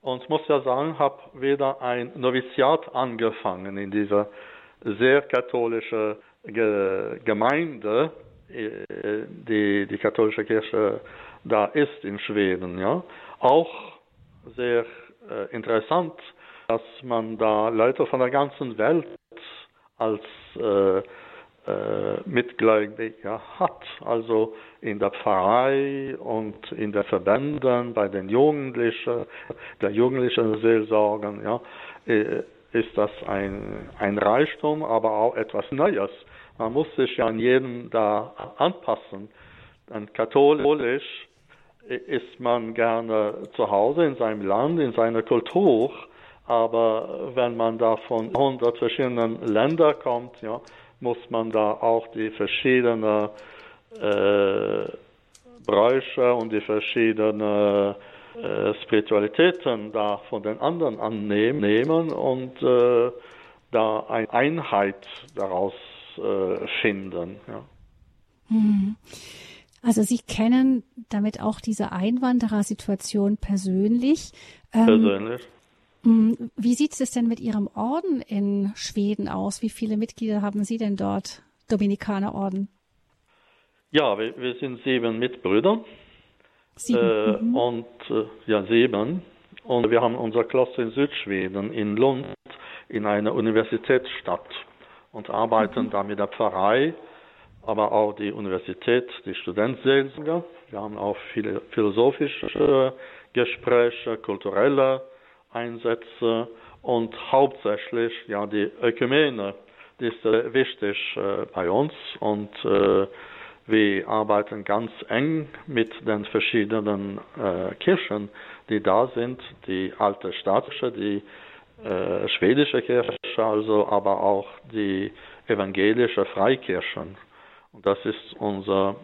Und muss ja sagen, habe wieder ein Noviziat angefangen in dieser sehr katholischen Gemeinde die, die katholische Kirche da ist in Schweden. Ja. Auch sehr äh, interessant, dass man da Leute von der ganzen Welt als äh, äh, Mitgläubige hat. Also in der Pfarrei und in den Verbänden, bei den Jugendlichen, der jugendlichen Seelsorgen, ja, äh, ist das ein, ein Reichtum, aber auch etwas Neues. Man muss sich ja an jeden da anpassen. Dann katholisch ist man gerne zu Hause in seinem Land, in seiner Kultur, aber wenn man da von 100 verschiedenen Ländern kommt, ja, muss man da auch die verschiedenen äh, Bräuche und die verschiedenen äh, Spiritualitäten da von den anderen annehmen und äh, da eine Einheit daraus finden. Ja. Hm. Also Sie kennen damit auch diese Einwanderersituation persönlich. Ähm, persönlich. Hm, wie sieht es denn mit Ihrem Orden in Schweden aus? Wie viele Mitglieder haben Sie denn dort, Dominikanerorden? Ja, wir, wir sind sieben Mitbrüder. Sieben. Äh, mhm. Und äh, ja, sieben. Und wir haben unser Kloster in Südschweden, in Lund, in einer Universitätsstadt und arbeiten mhm. da mit der Pfarrei, aber auch die Universität, die Studentenseelsorger. Wir haben auch viele philosophische Gespräche, kulturelle Einsätze und hauptsächlich ja die Ökumene, die ist äh, wichtig äh, bei uns und äh, wir arbeiten ganz eng mit den verschiedenen äh, Kirchen, die da sind, die alte staatliche, die äh, schwedische Kirche also aber auch die evangelische Freikirchen. Und das ist unser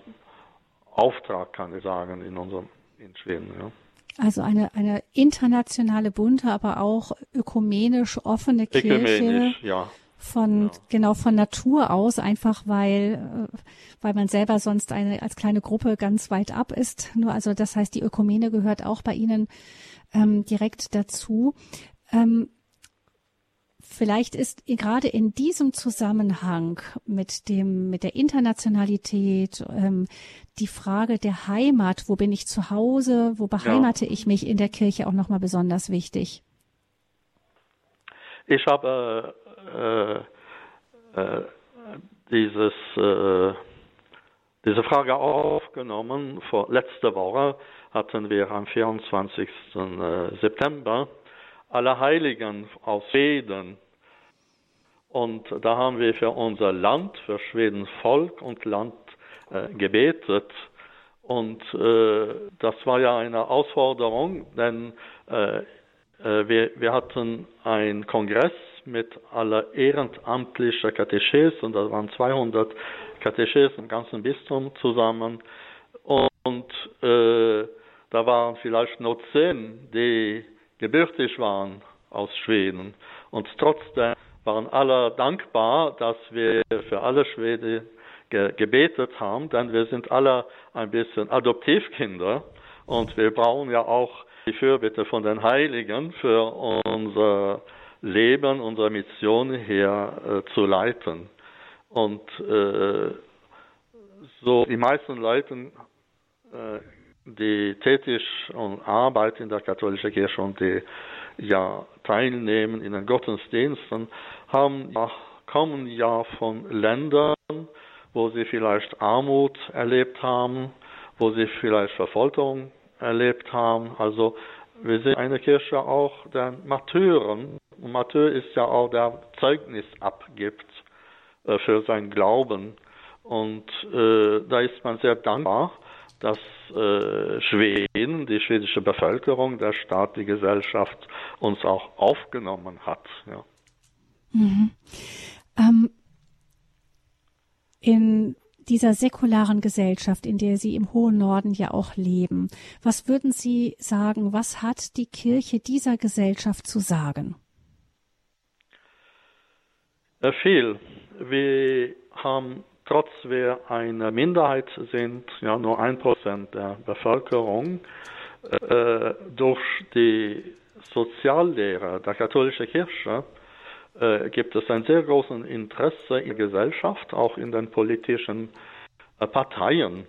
Auftrag, kann ich sagen, in unserem in Schweden. Ja. Also eine, eine internationale, bunte, aber auch ökumenisch offene Kirche. Ökumenisch, ja. Von, ja. genau, von Natur aus, einfach weil, äh, weil man selber sonst eine, als kleine Gruppe ganz weit ab ist. Nur, also, das heißt, die Ökumene gehört auch bei Ihnen, ähm, direkt dazu. Ähm, Vielleicht ist gerade in diesem Zusammenhang mit dem, mit der Internationalität, ähm, die Frage der Heimat, wo bin ich zu Hause, wo beheimate ja. ich mich in der Kirche auch nochmal besonders wichtig. Ich habe äh, äh, dieses, äh, diese Frage aufgenommen. Vor letzter Woche hatten wir am 24. Äh, September Allerheiligen aus Schweden und da haben wir für unser Land, für Schwedens Volk und Land äh, gebetet. Und äh, das war ja eine Herausforderung, denn äh, äh wir, wir hatten einen Kongress mit aller ehrenamtlichen Katechesen, da waren 200 Katechesen im ganzen Bistum zusammen. Und äh, da waren vielleicht nur zehn, die gebürtig waren aus Schweden. Und trotzdem waren alle dankbar, dass wir für alle Schweden ge gebetet haben, denn wir sind alle ein bisschen Adoptivkinder und wir brauchen ja auch die Fürbitte von den Heiligen für unser Leben, unsere Mission hier äh, zu leiten. Und äh, so die meisten Leute, äh, die tätig und arbeiten in der katholischen Kirche und die ja teilnehmen in den Gottesdiensten, haben ja, kommen ja von Ländern, wo sie vielleicht Armut erlebt haben, wo sie vielleicht Verfolgung erlebt haben. Also wir sind eine Kirche auch der Martyren. Und Martyr ist ja auch der Zeugnis abgibt äh, für sein Glauben. Und äh, da ist man sehr dankbar dass äh, Schweden, die schwedische Bevölkerung, der Staat, die Gesellschaft uns auch aufgenommen hat. Ja. Mhm. Ähm, in dieser säkularen Gesellschaft, in der Sie im hohen Norden ja auch leben, was würden Sie sagen, was hat die Kirche dieser Gesellschaft zu sagen? Äh, viel. Wir haben trotz wir eine Minderheit sind, ja nur ein Prozent der Bevölkerung, äh, durch die Soziallehre der katholischen Kirche äh, gibt es ein sehr großes Interesse in der Gesellschaft, auch in den politischen äh, Parteien.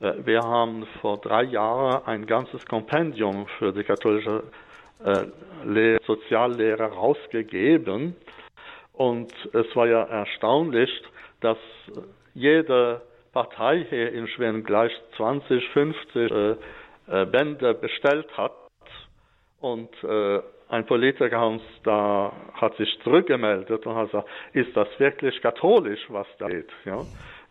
Äh, wir haben vor drei Jahren ein ganzes Kompendium für die katholische äh, Soziallehre rausgegeben und es war ja erstaunlich, dass jede Partei hier in Schweden gleich 20, 50 äh, äh, Bände bestellt hat und äh, ein Politiker uns da hat sich zurückgemeldet und hat gesagt, ist das wirklich katholisch, was da geht? Ja,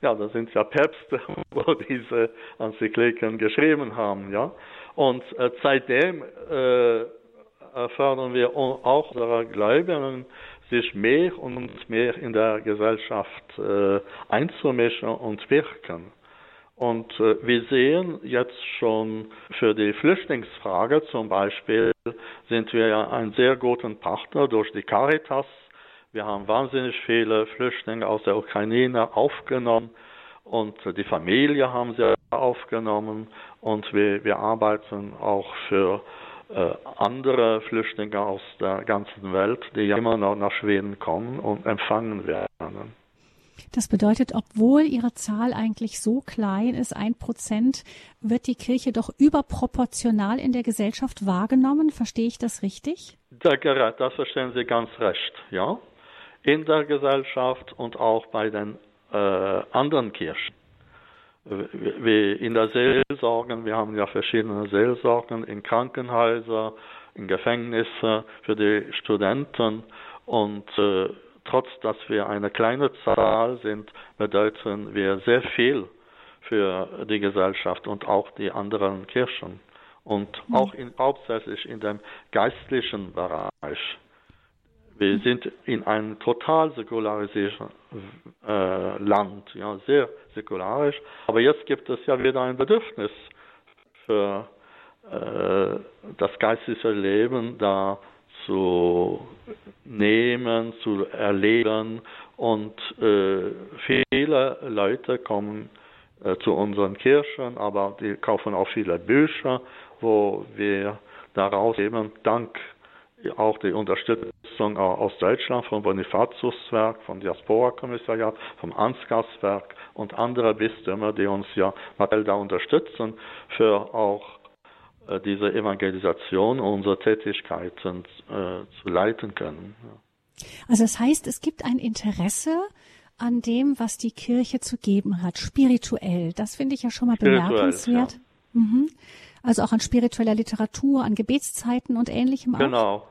ja da sind ja Päpste, wo diese Enzykliken geschrieben haben, ja. Und äh, seitdem äh, fördern wir auch unsere Gläubigen sich mehr und mehr in der Gesellschaft äh, einzumischen und wirken. Und äh, wir sehen jetzt schon für die Flüchtlingsfrage zum Beispiel sind wir ja ein sehr guten Partner durch die Caritas. Wir haben wahnsinnig viele Flüchtlinge aus der Ukraine aufgenommen und die Familie haben sie aufgenommen und wir, wir arbeiten auch für äh, andere Flüchtlinge aus der ganzen Welt, die ja immer noch nach Schweden kommen und empfangen werden. Das bedeutet, obwohl ihre Zahl eigentlich so klein ist, ein Prozent, wird die Kirche doch überproportional in der Gesellschaft wahrgenommen. Verstehe ich das richtig? Das verstehen Sie ganz recht, ja. In der Gesellschaft und auch bei den äh, anderen Kirchen wie in der Seelsorge, wir haben ja verschiedene Seelsorgen in Krankenhäusern, in Gefängnissen für die Studenten und äh, trotz dass wir eine kleine Zahl sind, bedeuten wir sehr viel für die Gesellschaft und auch die anderen Kirchen und mhm. auch in, hauptsächlich in dem geistlichen Bereich. Wir sind in einem total säkularisierten äh, Land, ja, sehr säkularisch. Aber jetzt gibt es ja wieder ein Bedürfnis für äh, das geistige Leben da zu nehmen, zu erleben. Und äh, viele Leute kommen äh, zu unseren Kirchen, aber die kaufen auch viele Bücher, wo wir daraus eben dank auch die Unterstützung aus Deutschland vom Bonifatiuswerk, vom Diaspora-Kommissariat, vom Ansgarswerk und andere Bistümer, die uns ja materiell da unterstützen, für auch äh, diese Evangelisation unserer Tätigkeiten äh, zu leiten können. Also das heißt, es gibt ein Interesse an dem, was die Kirche zu geben hat, spirituell. Das finde ich ja schon mal bemerkenswert. Ja. Mhm. Also auch an spiritueller Literatur, an Gebetszeiten und ähnlichem auch. Genau,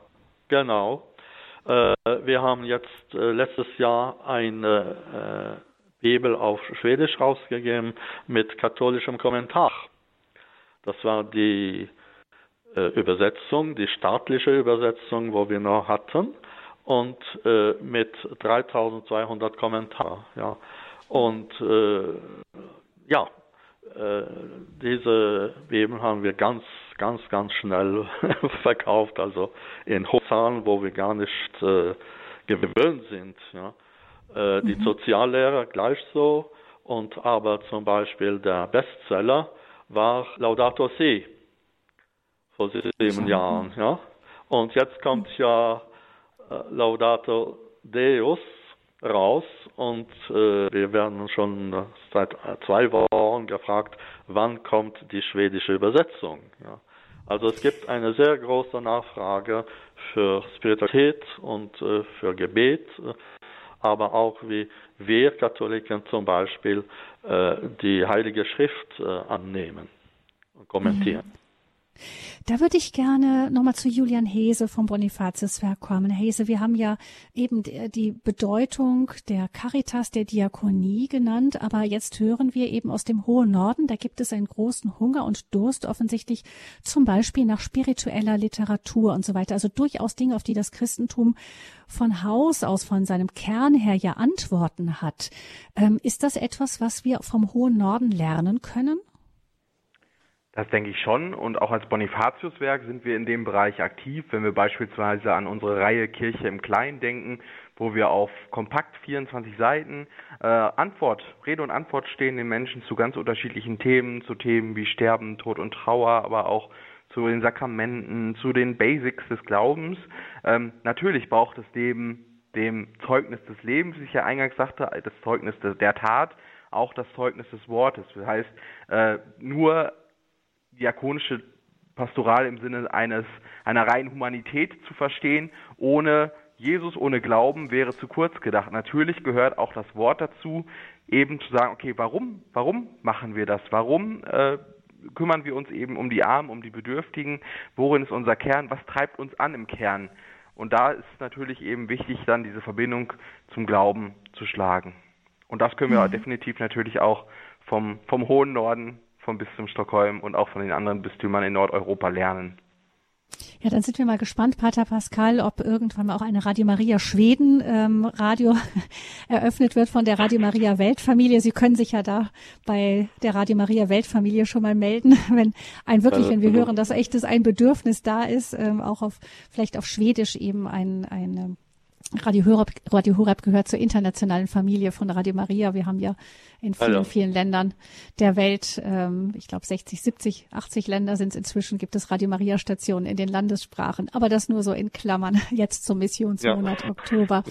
genau. Äh, wir haben jetzt äh, letztes Jahr eine äh, Bibel auf Schwedisch rausgegeben mit katholischem Kommentar. Das war die äh, Übersetzung, die staatliche Übersetzung, wo wir noch hatten, und äh, mit 3200 Kommentaren. Ja. Und äh, ja, äh, diese Bibel haben wir ganz, ganz, ganz schnell verkauft, also in Hochzahlen, wo wir gar nicht äh, gewöhnt sind. Ja. Äh, die mhm. Soziallehrer gleich so, und aber zum Beispiel der Bestseller war Laudato Si vor sieben Jahren. Ja? Und jetzt kommt ja äh, Laudato Deus raus und äh, wir werden schon seit zwei Wochen gefragt, wann kommt die schwedische Übersetzung. Ja? Also es gibt eine sehr große Nachfrage für Spiritualität und äh, für Gebet, aber auch wie wir Katholiken zum Beispiel äh, die Heilige Schrift äh, annehmen und kommentieren. Mhm. Da würde ich gerne nochmal zu Julian Hese vom Bonifatiuswerk kommen. Hese, wir haben ja eben die Bedeutung der Caritas, der Diakonie genannt, aber jetzt hören wir eben aus dem hohen Norden, da gibt es einen großen Hunger und Durst offensichtlich zum Beispiel nach spiritueller Literatur und so weiter. Also durchaus Dinge, auf die das Christentum von Haus aus, von seinem Kern her ja Antworten hat. Ähm, ist das etwas, was wir vom hohen Norden lernen können? Das denke ich schon. Und auch als Bonifatiuswerk sind wir in dem Bereich aktiv, wenn wir beispielsweise an unsere Reihe Kirche im Kleinen denken, wo wir auf kompakt 24 Seiten äh, Antwort, Rede und Antwort stehen den Menschen zu ganz unterschiedlichen Themen, zu Themen wie Sterben, Tod und Trauer, aber auch zu den Sakramenten, zu den Basics des Glaubens. Ähm, natürlich braucht es neben dem Zeugnis des Lebens, wie ich ja eingangs sagte, das Zeugnis der Tat, auch das Zeugnis des Wortes. Das heißt, äh, nur diakonische Pastoral im Sinne eines einer reinen Humanität zu verstehen, ohne Jesus, ohne Glauben wäre zu kurz gedacht. Natürlich gehört auch das Wort dazu, eben zu sagen, okay, warum, warum machen wir das? Warum äh, kümmern wir uns eben um die Armen, um die Bedürftigen? Worin ist unser Kern? Was treibt uns an im Kern? Und da ist natürlich eben wichtig, dann diese Verbindung zum Glauben zu schlagen. Und das können wir mhm. definitiv natürlich auch vom, vom hohen Norden vom Bistum Stockholm und auch von den anderen Bistümern in Nordeuropa lernen. Ja, dann sind wir mal gespannt, Pater Pascal, ob irgendwann mal auch eine Radio Maria Schweden ähm, Radio eröffnet wird von der Radio Maria Weltfamilie. Sie können sich ja da bei der Radio Maria Weltfamilie schon mal melden, wenn ein wirklich, wenn wir hören, dass echtes ein Bedürfnis da ist, ähm, auch auf vielleicht auf Schwedisch eben ein, ein Radio Horeb, Radio Horeb gehört zur internationalen Familie von Radio Maria. Wir haben ja in vielen, Hallo. vielen Ländern der Welt, ähm, ich glaube 60, 70, 80 Länder sind es inzwischen, gibt es Radio Maria Stationen in den Landessprachen. Aber das nur so in Klammern jetzt zum Missionsmonat ja. Oktober.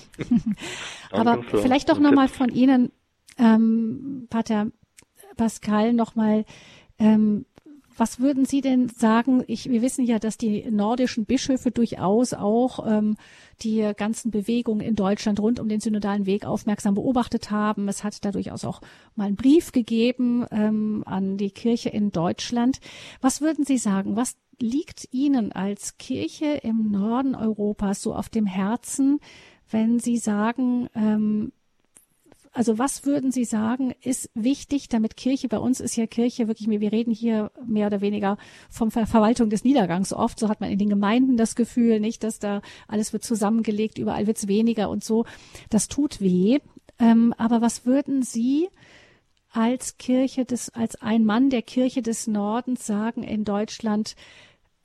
Aber vielleicht doch nochmal von Ihnen, ähm, Pater Pascal, nochmal ähm, was würden Sie denn sagen? Ich, wir wissen ja, dass die nordischen Bischöfe durchaus auch ähm, die ganzen Bewegungen in Deutschland rund um den synodalen Weg aufmerksam beobachtet haben. Es hat da durchaus auch mal einen Brief gegeben ähm, an die Kirche in Deutschland. Was würden Sie sagen? Was liegt Ihnen als Kirche im Norden Europas so auf dem Herzen, wenn Sie sagen, ähm, also was würden Sie sagen, ist wichtig, damit Kirche, bei uns ist ja Kirche wirklich, wir reden hier mehr oder weniger vom Ver Verwaltung des Niedergangs oft, so hat man in den Gemeinden das Gefühl, nicht, dass da alles wird zusammengelegt, überall wird's weniger und so. Das tut weh. Ähm, aber was würden Sie als Kirche des, als ein Mann der Kirche des Nordens sagen in Deutschland,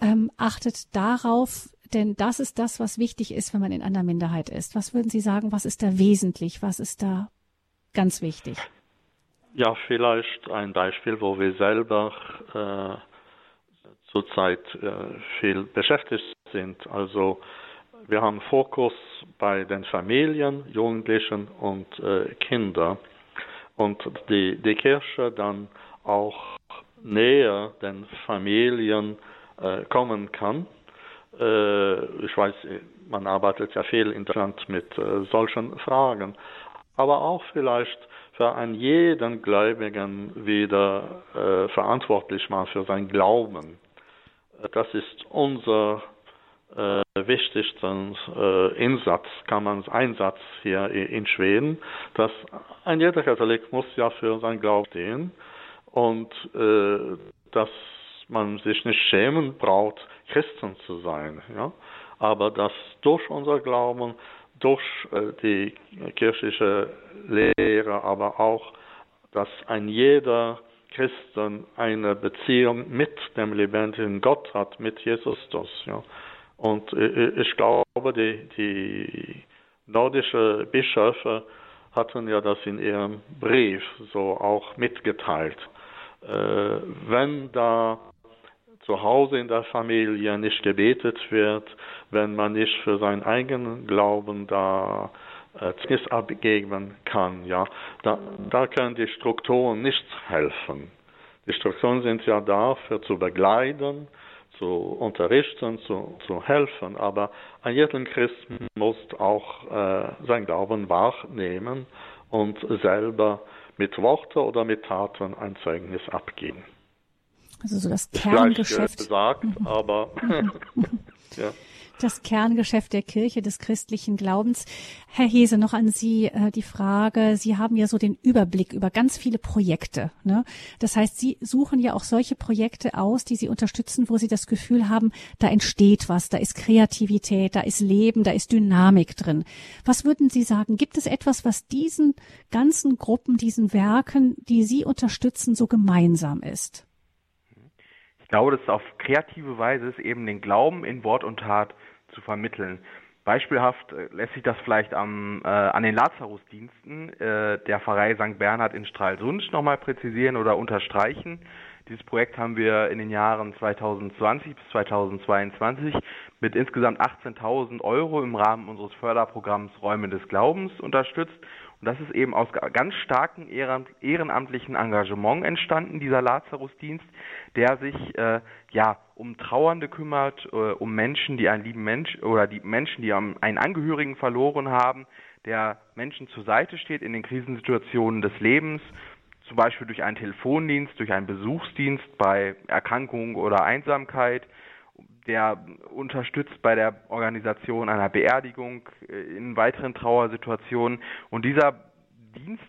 ähm, achtet darauf, denn das ist das, was wichtig ist, wenn man in einer Minderheit ist. Was würden Sie sagen, was ist da wesentlich? Was ist da ganz wichtig? Ja, vielleicht ein Beispiel, wo wir selber äh, zurzeit äh, viel beschäftigt sind. Also wir haben Fokus bei den Familien, Jugendlichen und äh, Kindern und die, die Kirche dann auch näher den Familien äh, kommen kann. Äh, ich weiß, man arbeitet ja viel in Deutschland mit äh, solchen Fragen, aber auch vielleicht für einen jeden Gläubigen wieder äh, verantwortlich machen für sein Glauben. Das ist unser äh, wichtigsten äh, Einsatz, kann man Einsatz hier in Schweden, dass ein jeder Katholik muss ja für sein Glauben stehen und äh, dass man sich nicht schämen braucht, Christen zu sein, ja, aber dass durch unser Glauben durch äh, die kirchliche Lehre, aber auch, dass ein jeder Christen eine Beziehung mit dem lebendigen Gott hat, mit Jesus. Ja. Und ich glaube, die, die nordische Bischöfe hatten ja das in ihrem Brief so auch mitgeteilt. Äh, wenn da zu Hause in der Familie nicht gebetet wird, wenn man nicht für seinen eigenen Glauben da äh, Zeugnis abgeben kann, ja, da, da können die Strukturen nicht helfen. Die Strukturen sind ja da, für zu begleiten, zu unterrichten, zu, zu helfen, aber ein jeder Christ muss auch äh, sein Glauben wahrnehmen und selber mit Worten oder mit Taten ein Zeugnis abgeben. Also so das Kerngeschäft. Gesagt, aber ja das Kerngeschäft der Kirche des christlichen Glaubens. Herr Hese, noch an Sie äh, die Frage. Sie haben ja so den Überblick über ganz viele Projekte. Ne? Das heißt, Sie suchen ja auch solche Projekte aus, die Sie unterstützen, wo Sie das Gefühl haben, da entsteht was, da ist Kreativität, da ist Leben, da ist Dynamik drin. Was würden Sie sagen? Gibt es etwas, was diesen ganzen Gruppen, diesen Werken, die Sie unterstützen, so gemeinsam ist? Glaube, dass auf kreative Weise ist eben den Glauben in Wort und Tat zu vermitteln. Beispielhaft äh, lässt sich das vielleicht am, äh, an den Lazarusdiensten äh, der Pfarrei St. Bernhard in Stralsund nochmal präzisieren oder unterstreichen. Dieses Projekt haben wir in den Jahren 2020 bis 2022 mit insgesamt 18.000 Euro im Rahmen unseres Förderprogramms Räume des Glaubens unterstützt und das ist eben aus ganz starkem ehrenamtlichen Engagement entstanden, dieser Lazarusdienst, der sich äh, ja um Trauernde kümmert, äh, um Menschen, die einen lieben Mensch oder die Menschen, die einen Angehörigen verloren haben, der Menschen zur Seite steht in den Krisensituationen des Lebens, zum Beispiel durch einen Telefondienst, durch einen Besuchsdienst bei Erkrankung oder Einsamkeit, der unterstützt bei der Organisation einer Beerdigung äh, in weiteren Trauersituationen. Und dieser Dienst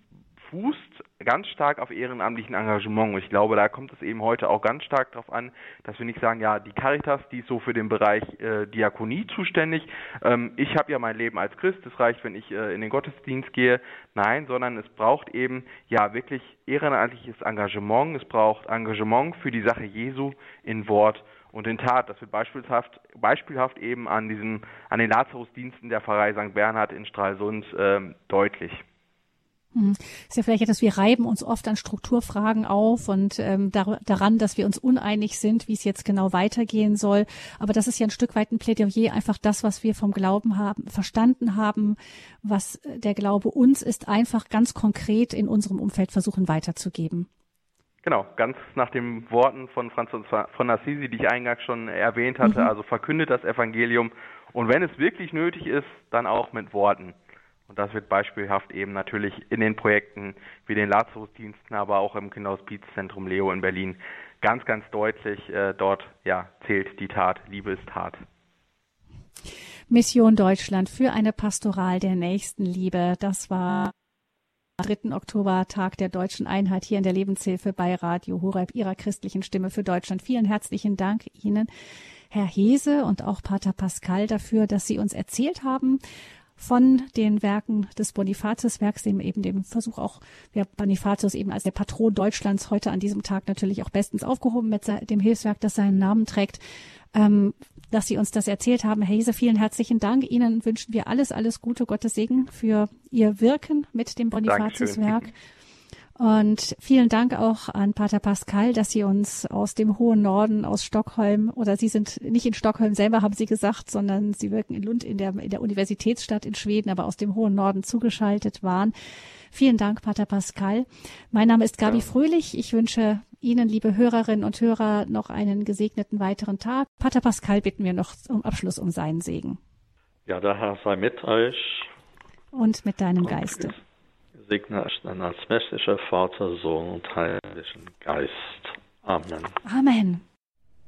fußt ganz stark auf ehrenamtlichen Engagement. Ich glaube, da kommt es eben heute auch ganz stark darauf an, dass wir nicht sagen, ja, die Caritas, die ist so für den Bereich äh, Diakonie zuständig. Ähm, ich habe ja mein Leben als Christ, es reicht, wenn ich äh, in den Gottesdienst gehe. Nein, sondern es braucht eben ja wirklich ehrenamtliches Engagement. Es braucht Engagement für die Sache Jesu in Wort und in Tat. Das wird beispielhaft, beispielhaft eben an diesen, an den Lazarusdiensten der Pfarrei St. Bernhard in Stralsund ähm, deutlich. Hm. Ist ja vielleicht etwas, wir reiben uns oft an Strukturfragen auf und ähm, dar daran, dass wir uns uneinig sind, wie es jetzt genau weitergehen soll. Aber das ist ja ein Stück weit ein Plädoyer, einfach das, was wir vom Glauben haben, verstanden haben, was der Glaube uns ist, einfach ganz konkret in unserem Umfeld versuchen weiterzugeben. Genau, ganz nach den Worten von Franz von Assisi, die ich eingangs schon erwähnt hatte, mhm. also verkündet das Evangelium und wenn es wirklich nötig ist, dann auch mit Worten. Und das wird beispielhaft eben natürlich in den Projekten wie den Lazarusdiensten, aber auch im Kinderhospizzentrum Leo in Berlin ganz, ganz deutlich äh, dort ja, zählt die Tat, Liebe ist Tat. Mission Deutschland für eine Pastoral der Nächstenliebe. Das war 3. Oktober, Tag der deutschen Einheit hier in der Lebenshilfe bei Radio Horeb, Ihrer christlichen Stimme für Deutschland. Vielen herzlichen Dank Ihnen, Herr Hese und auch Pater Pascal dafür, dass Sie uns erzählt haben von den Werken des Bonifatius-Werks, dem eben dem Versuch auch, ja, Bonifatius eben als der Patron Deutschlands heute an diesem Tag natürlich auch bestens aufgehoben mit dem Hilfswerk, das seinen Namen trägt, ähm, dass Sie uns das erzählt haben. Herr Hese, vielen herzlichen Dank. Ihnen wünschen wir alles, alles Gute, Gottes Segen für Ihr Wirken mit dem Bonifatius-Werk. Und vielen Dank auch an Pater Pascal, dass Sie uns aus dem hohen Norden, aus Stockholm, oder Sie sind nicht in Stockholm selber, haben Sie gesagt, sondern Sie wirken in Lund in der, in der Universitätsstadt in Schweden, aber aus dem hohen Norden zugeschaltet waren. Vielen Dank, Pater Pascal. Mein Name ist Gabi ja. Fröhlich. Ich wünsche Ihnen, liebe Hörerinnen und Hörer, noch einen gesegneten weiteren Tag. Pater Pascal bitten wir noch zum Abschluss um seinen Segen. Ja, der Herr sei mit euch. Und mit deinem und Geiste. Segne euch dann als mächtiger Vater, Sohn und Heiligen Geist. Amen. Amen.